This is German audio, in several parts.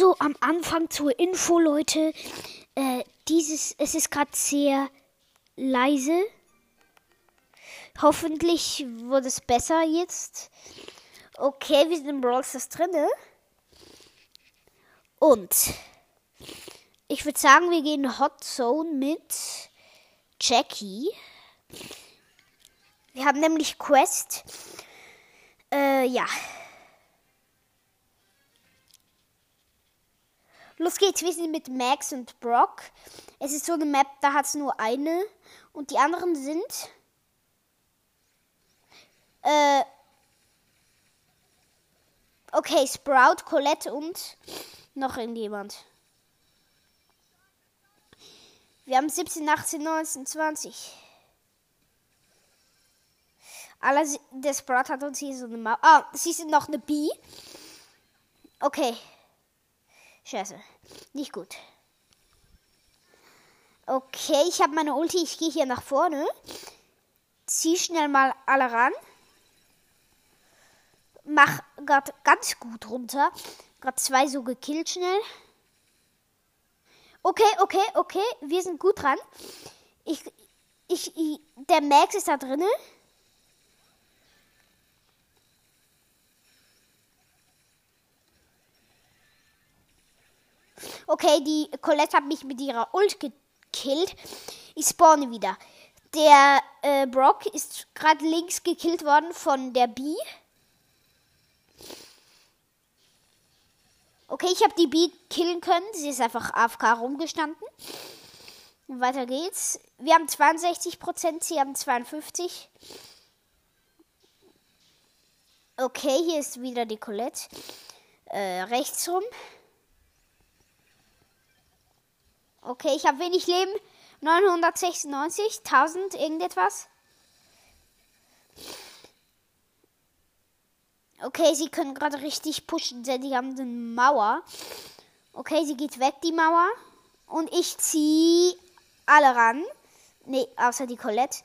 so am Anfang zur Info, Leute. Äh, dieses, es ist gerade sehr leise. Hoffentlich wird es besser jetzt. Okay, wir sind im Brawl Stars drinne. Und ich würde sagen, wir gehen Hot Zone mit Jackie. Wir haben nämlich Quest. Äh, ja. Los geht's, wir sind mit Max und Brock. Es ist so eine Map, da hat es nur eine. Und die anderen sind. Äh. Okay, Sprout, Colette und noch irgendjemand. Wir haben 17, 18, 19, 20. Aller, der Sprout hat uns hier so eine Maus. Ah, sie sind noch eine B. Okay. Scheiße. Nicht gut. Okay, ich habe meine Ulti. Ich gehe hier nach vorne. Zieh schnell mal alle ran. Mach gerade ganz gut runter. Gerade zwei so gekillt schnell. Okay, okay, okay. Wir sind gut dran. Ich, ich, ich der Max ist da drinnen. Okay, die Colette hat mich mit ihrer Ult gekillt. Ich spawne wieder. Der äh, Brock ist gerade links gekillt worden von der B. Okay, ich habe die B killen können. Sie ist einfach AFK rumgestanden. Weiter geht's. Wir haben 62%, sie haben 52%. Okay, hier ist wieder die Colette. Äh, rechts rum. Okay, ich habe wenig Leben. 996, 1000, irgendetwas. Okay, sie können gerade richtig pushen, denn die haben eine Mauer. Okay, sie geht weg, die Mauer. Und ich ziehe alle ran. Nee, außer die Colette.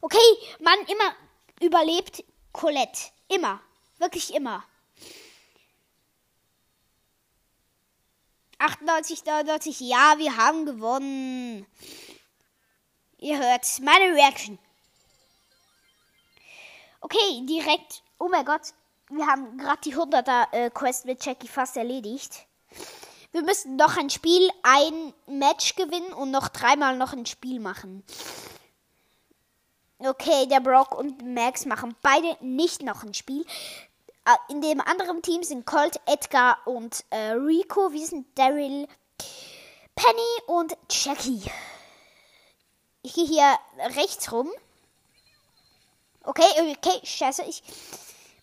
Okay, Mann, immer überlebt Colette. Immer. Wirklich immer. 98, 99, ja, wir haben gewonnen. Ihr hört meine Reaction. Okay, direkt. Oh mein Gott, wir haben gerade die 100er äh, Quest mit Jackie fast erledigt. Wir müssen noch ein Spiel, ein Match gewinnen und noch dreimal noch ein Spiel machen. Okay, der Brock und Max machen beide nicht noch ein Spiel. Äh, in dem anderen Team sind Colt, Edgar und äh, Rico. Wir sind Daryl, Penny und Jackie. Ich gehe hier rechts rum. Okay, okay, scheiße, ich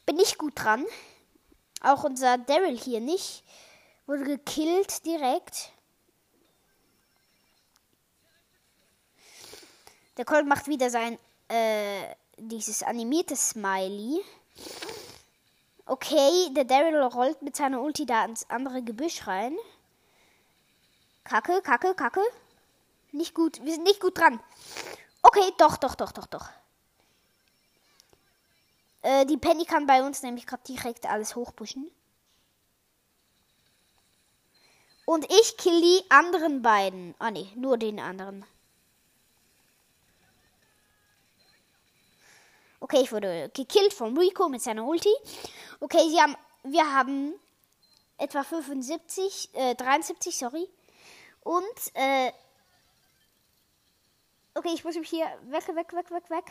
bin nicht gut dran. Auch unser Daryl hier nicht. Wurde gekillt direkt. Der Colt macht wieder sein, äh, dieses animierte Smiley. Okay, der Daryl rollt mit seiner Ulti da ins andere Gebüsch rein. Kacke, kacke, kacke. Nicht gut. Wir sind nicht gut dran. Okay, doch, doch, doch, doch, doch. Äh, die Penny kann bei uns nämlich gerade direkt alles hochpushen. Und ich kill die anderen beiden. Ah, ne, nur den anderen. Okay, ich wurde gekillt von Rico mit seiner Ulti. Okay, sie haben, wir haben etwa 75, äh, 73, sorry. Und, äh, okay, ich muss mich hier weg, weg, weg, weg, weg.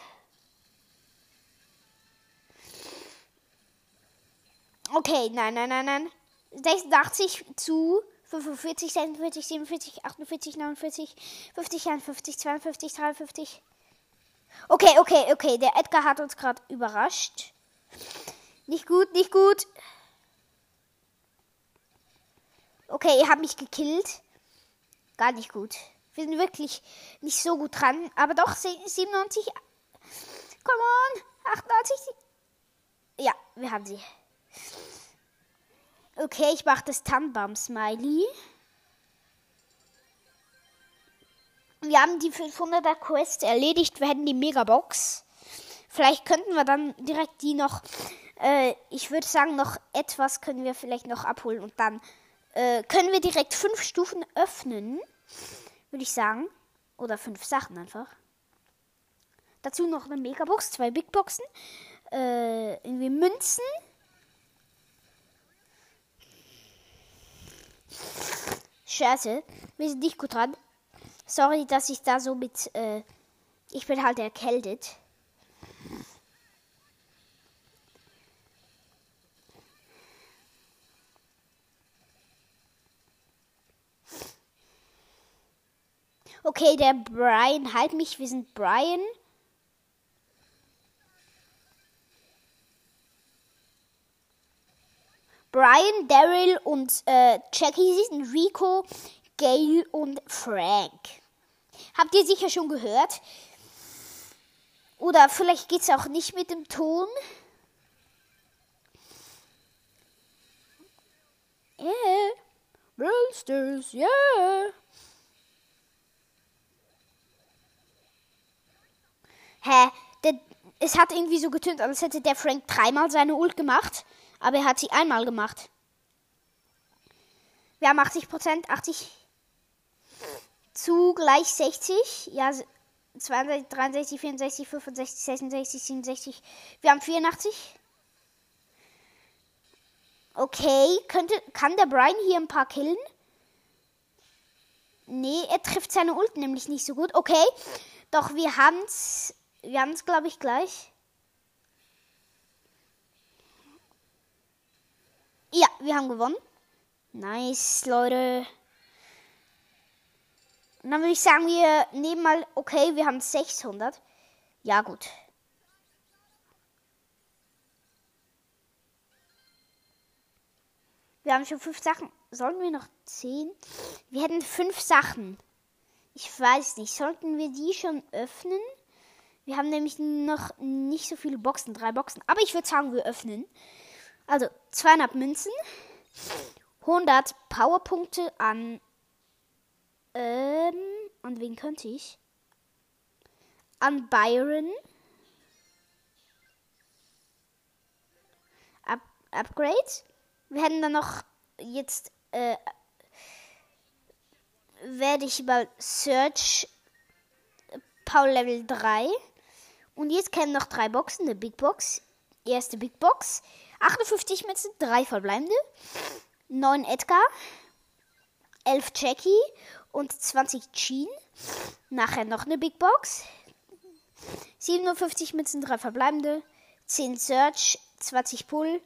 Okay, nein, nein, nein, nein. 86 zu 45, 46, 47, 48, 49, 50, 51, 52, 53. Okay, okay, okay. Der Edgar hat uns gerade überrascht. Nicht gut, nicht gut. Okay, ihr habt mich gekillt. Gar nicht gut. Wir sind wirklich nicht so gut dran. Aber doch, 97. Come on. 88. Ja, wir haben sie. Okay, ich mache das Tannenbaum-Smiley. Wir haben die 500er Quest erledigt. Wir hätten die Megabox. Vielleicht könnten wir dann direkt die noch äh, ich würde sagen, noch etwas können wir vielleicht noch abholen und dann äh, können wir direkt fünf Stufen öffnen, würde ich sagen. Oder fünf Sachen einfach. Dazu noch eine Megabox, zwei Big Boxen, äh, irgendwie Münzen. Scheiße, wir sind nicht gut dran. Sorry, dass ich da so mit, äh, ich bin halt erkältet. Okay, der Brian, halt mich, wir sind Brian. Brian, Daryl und äh, Jackie Rico, Gail und Frank. Habt ihr sicher schon gehört? Oder vielleicht geht es auch nicht mit dem Ton. Yeah. Brewsters, yeah. Hä? Der, es hat irgendwie so getönt, als hätte der Frank dreimal seine Ult gemacht. Aber er hat sie einmal gemacht. Wir haben 80 Prozent, 80 zu gleich 60. Ja, 62, 63, 64, 65, 66, 67. Wir haben 84. Okay, könnte, kann der Brian hier ein paar killen? Nee, er trifft seine Ult nämlich nicht so gut. Okay, doch wir haben's, wir haben's glaube ich gleich. Ja, wir haben gewonnen. Nice, Leute. Und dann würde ich sagen, wir nehmen mal, okay, wir haben 600. Ja, gut. Wir haben schon fünf Sachen. Sollten wir noch zehn? Wir hätten fünf Sachen. Ich weiß nicht. Sollten wir die schon öffnen? Wir haben nämlich noch nicht so viele Boxen, drei Boxen. Aber ich würde sagen, wir öffnen. Also 200 Münzen, 100 Powerpunkte an. Ähm, an wen könnte ich? An Byron. Up Upgrade. Wir hätten dann noch jetzt. Äh, werde ich mal Search Power Level 3. Und jetzt kämen noch drei Boxen. Eine Big Box. Erste Big Box. 58 Münzen, 3 verbleibende, 9 Edgar, 11 Jackie und 20 Jean. Nachher noch eine Big Box. 57 Münzen, 3 verbleibende, 10 Search, 20 Pull,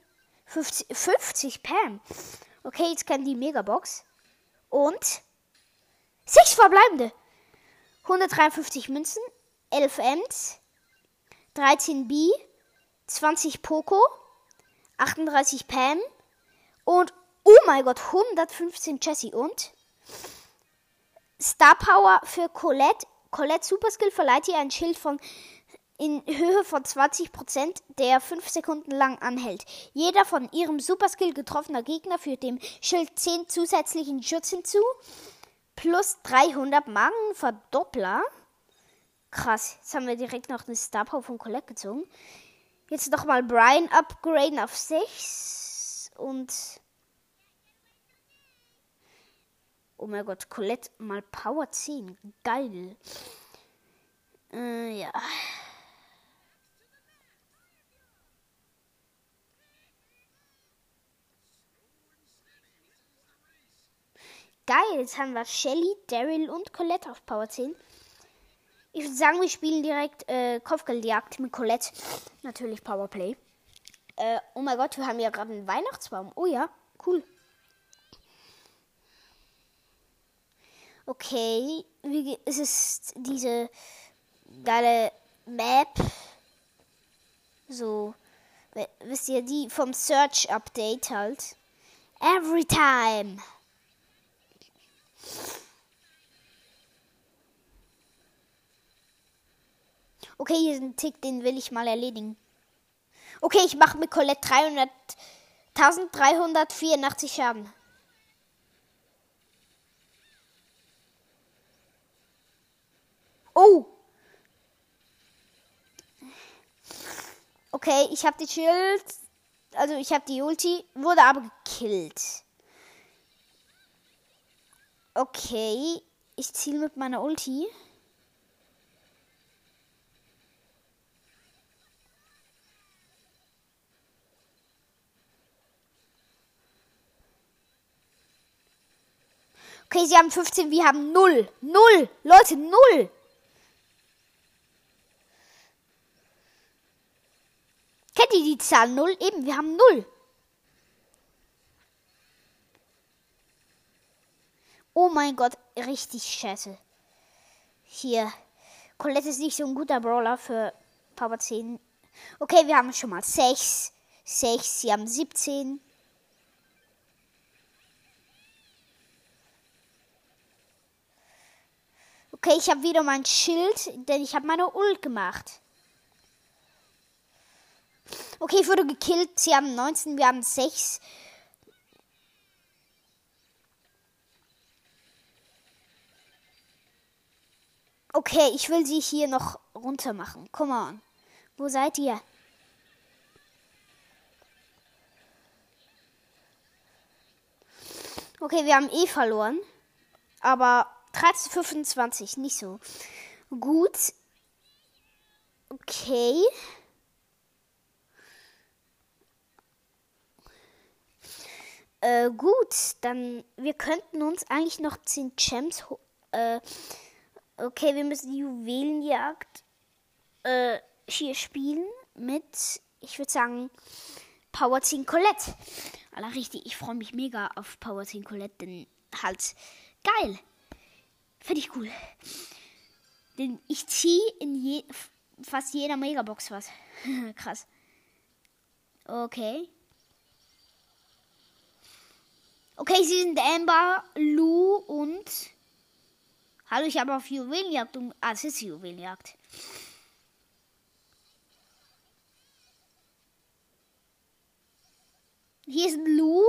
50, 50 Pam. Okay, jetzt kann die Megabox. Und 6 verbleibende. 153 Münzen, 11 Ms, 13 B, 20 Poco, 38 Pam und oh mein Gott, 115 Jessie und Star Power für Colette. Colette Super Skill verleiht ihr ein Schild von in Höhe von 20%, der 5 Sekunden lang anhält. Jeder von ihrem Super Skill getroffener Gegner führt dem Schild 10 zusätzlichen Schutz hinzu. Plus 300 Magenverdoppler. Krass, jetzt haben wir direkt noch eine Star Power von Colette gezogen. Jetzt nochmal Brian upgraden auf 6. Und. Oh mein Gott, Colette mal Power 10. Geil. Äh, ja. Geil, jetzt haben wir Shelly, Daryl und Colette auf Power 10. Ich würde sagen, wir spielen direkt äh, Kopfgeldjagd mit Colette. Natürlich Powerplay. Äh, oh mein Gott, wir haben ja gerade einen Weihnachtsbaum. Oh ja, cool. Okay, wie, es ist diese geile Map. So, wisst ihr, die vom Search Update halt. Every time. Okay, hier ist ein Tick, den will ich mal erledigen. Okay, ich mache mit Colette 300, 1384 Schaden. Oh! Okay, ich habe die Schild, also ich habe die Ulti, wurde aber gekillt. Okay, ich ziele mit meiner Ulti. Okay, sie haben 15, wir haben 0. 0. Leute, 0. Kennt ihr die Zahl 0? Eben, wir haben 0. Oh mein Gott, richtig scheiße. Hier. Colette ist nicht so ein guter Brawler für Power 10. Okay, wir haben schon mal 6. 6, sie haben 17. Okay, ich habe wieder mein Schild, denn ich habe meine Ult gemacht. Okay, ich wurde gekillt. Sie haben 19, wir haben 6. Okay, ich will sie hier noch runter machen. Come on. Wo seid ihr? Okay, wir haben eh verloren. Aber 13, 25, nicht so gut. Okay. Äh, gut, dann wir könnten uns eigentlich noch 10 Gems. Äh, okay, wir müssen die Juwelenjagd äh, hier spielen mit, ich würde sagen, Power 10 Colette. Aller richtig, ich freue mich mega auf Power 10 Colette, denn halt geil. Finde ich cool. Denn ich ziehe in je, fast jeder Megabox was. Krass. Okay. Okay, sie sind Amber, Lou und. Hallo, ich habe auf Juwelenjagd. Um, ah, es ist Juwelenjagd. Hier sind Lou,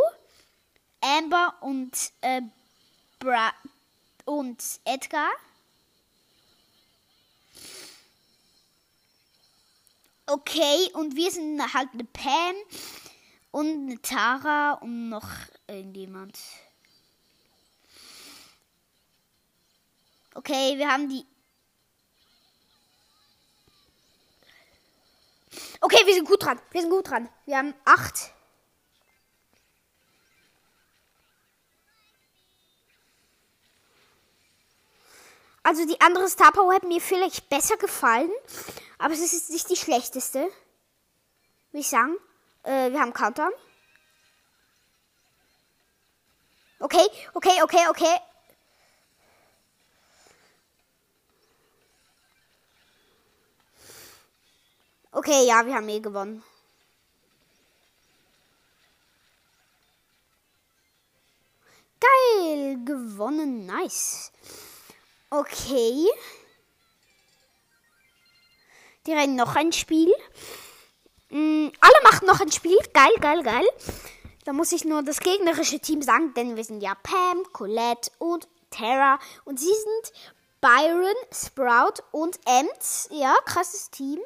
Amber und äh, Bra und Edgar. Okay, und wir sind halt eine Pam und eine Tara und noch irgendjemand. Okay, wir haben die. Okay, wir sind gut dran. Wir sind gut dran. Wir haben acht. Also die andere Star Power hat mir vielleicht besser gefallen, aber es ist nicht die schlechteste. Würde ich sagen. Äh, wir haben Countdown. Okay, okay, okay, okay. Okay, ja, wir haben eh gewonnen. Geil, gewonnen, nice. Okay. Die rennen noch ein Spiel. Mhm, alle machen noch ein Spiel. Geil, geil, geil. Da muss ich nur das gegnerische Team sagen, denn wir sind ja Pam, Colette und Tara. Und sie sind Byron, Sprout und Ems. Ja, krasses Team.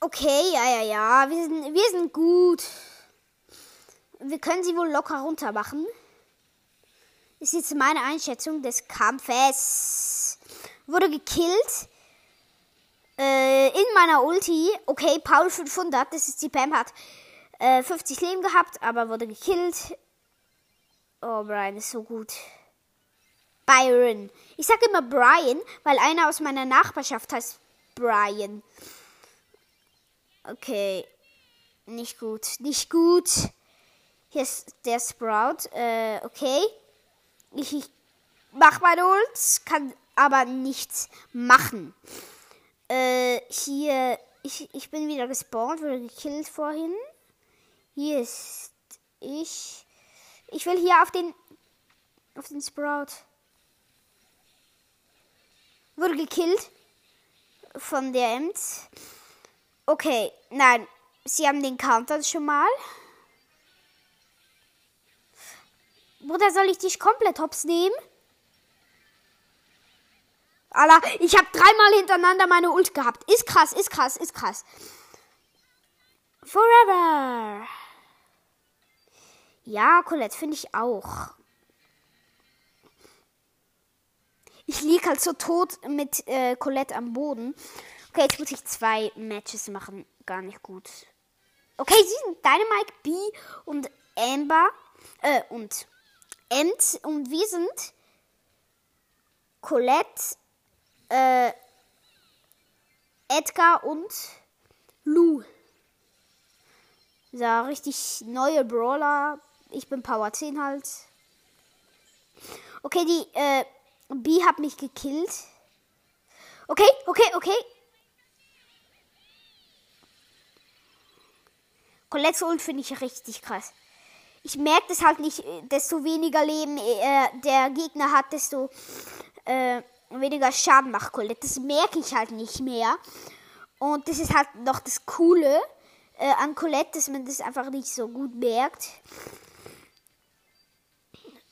Okay, ja, ja, ja. Wir sind, wir sind gut. Wir können sie wohl locker runter machen. Ist jetzt meine Einschätzung des Kampfes. Wurde gekillt. Äh, in meiner Ulti. Okay, Paul 500. Das ist die Pam hat äh, 50 Leben gehabt, aber wurde gekillt. Oh, Brian ist so gut. Byron. Ich sage immer Brian, weil einer aus meiner Nachbarschaft heißt Brian. Okay. Nicht gut. Nicht gut. Hier ist der Sprout. Äh, okay. Ich, ich mach meine Ult, kann aber nichts machen. Äh, hier. Ich, ich bin wieder gespawnt, wurde gekillt vorhin. Hier ist ich. Ich will hier auf den. Auf den Sprout. Wurde gekillt. Von der Ems. Okay, nein. Sie haben den Counter schon mal. Bruder, soll ich dich komplett hops nehmen? Alter, ich habe dreimal hintereinander meine Ult gehabt. Ist krass, ist krass, ist krass. Forever. Ja, Colette finde ich auch. Ich liege halt so tot mit äh, Colette am Boden. Okay, jetzt muss ich zwei Matches machen. Gar nicht gut. Okay, sie sind Dynamite, B und Amber. Äh, und Ent. Und wir sind Colette, äh, Edgar und Lou. So, richtig neue Brawler. Ich bin Power 10 halt. Okay, die äh, B hat mich gekillt. Okay, okay, okay. Colette's Ult finde ich richtig krass. Ich merke das halt nicht, äh, desto weniger Leben äh, der Gegner hat, desto äh, weniger Schaden macht Colette. Das merke ich halt nicht mehr. Und das ist halt noch das Coole äh, an Colette, dass man das einfach nicht so gut merkt.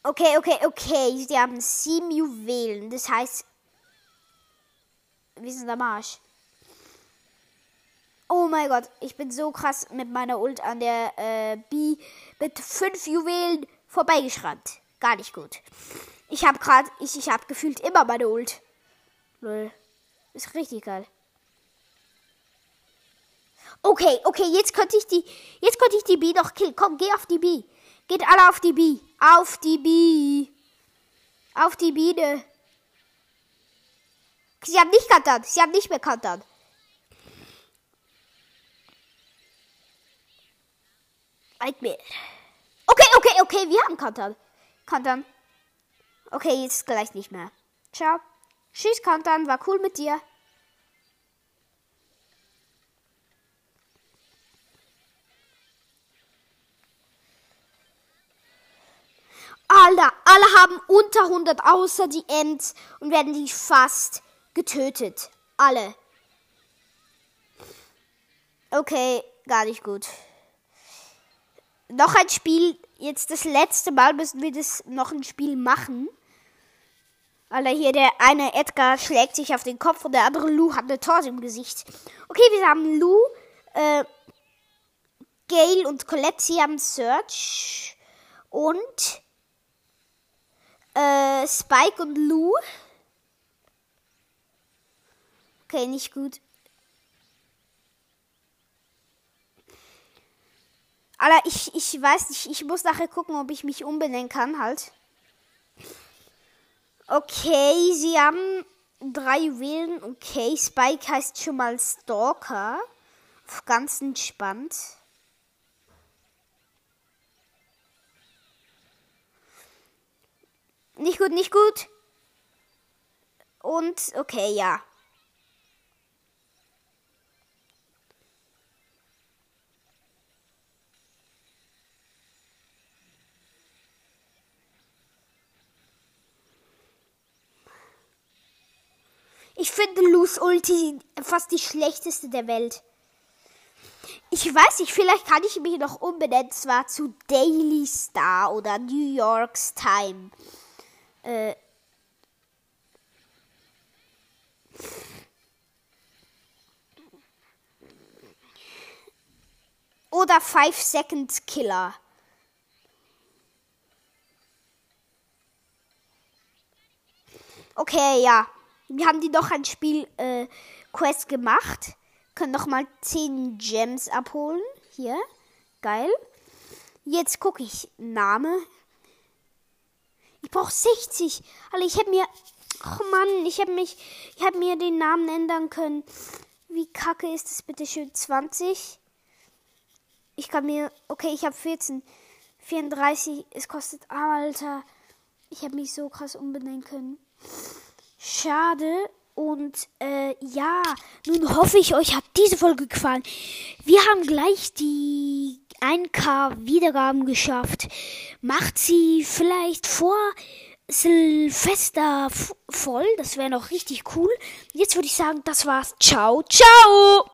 Okay, okay, okay. Sie haben sieben Juwelen. Das heißt, wir sind am Arsch. Oh mein Gott, ich bin so krass mit meiner Ult an der äh, B mit fünf Juwelen vorbeigeschrammt. Gar nicht gut. Ich habe gerade, ich, ich habe gefühlt immer meine Ult. Lol. Ist richtig geil. Okay, okay, jetzt könnte ich die, jetzt könnte ich die B noch killen. Komm, geh auf die B. Geht alle auf die B. Auf die B. Auf die Biene. Sie haben nicht kantert. Sie haben nicht mehr kantert. Nightmare. Okay, okay, okay, wir haben kantern. Kantern. Okay, jetzt gleich nicht mehr. Ciao. Tschüss, Kantern. War cool mit dir. Alle, alle haben unter 100, außer die Ents und werden die fast getötet. Alle. Okay, gar nicht gut. Noch ein Spiel. Jetzt das letzte Mal müssen wir das noch ein Spiel machen. Alter, hier der eine Edgar schlägt sich auf den Kopf und der andere Lou hat eine Torte im Gesicht. Okay, wir haben Lou, äh, Gail und Colette. Sie haben Search und äh, Spike und Lou. Okay, nicht gut. Alter, ich, ich weiß nicht, ich muss nachher gucken, ob ich mich umbenennen kann halt. Okay, sie haben drei Juwelen. Okay, Spike heißt schon mal Stalker. Ganz entspannt. Nicht gut, nicht gut. Und okay, ja. Ich finde Luz Ulti fast die schlechteste der Welt. Ich weiß nicht, vielleicht kann ich mich noch umbenennen, zwar zu Daily Star oder New York's Time. Äh, oder Five Second Killer. Okay, ja. Wir haben die noch ein Spiel äh, Quest gemacht. Können noch mal 10 Gems abholen. Hier. Geil. Jetzt gucke ich. Name. Ich brauche 60. Alter, ich hätte mir. Oh Mann, ich habe mich. Ich habe mir den Namen ändern können. Wie kacke ist das bitte schön? 20. Ich kann mir. Okay, ich habe 14. 34. Es kostet. Alter. Ich habe mich so krass umbenennen können. Schade. Und äh, ja, nun hoffe ich, euch hat diese Folge gefallen. Wir haben gleich die 1K Wiedergaben geschafft. Macht sie vielleicht vor Silvester voll. Das wäre noch richtig cool. Jetzt würde ich sagen, das war's. Ciao, ciao!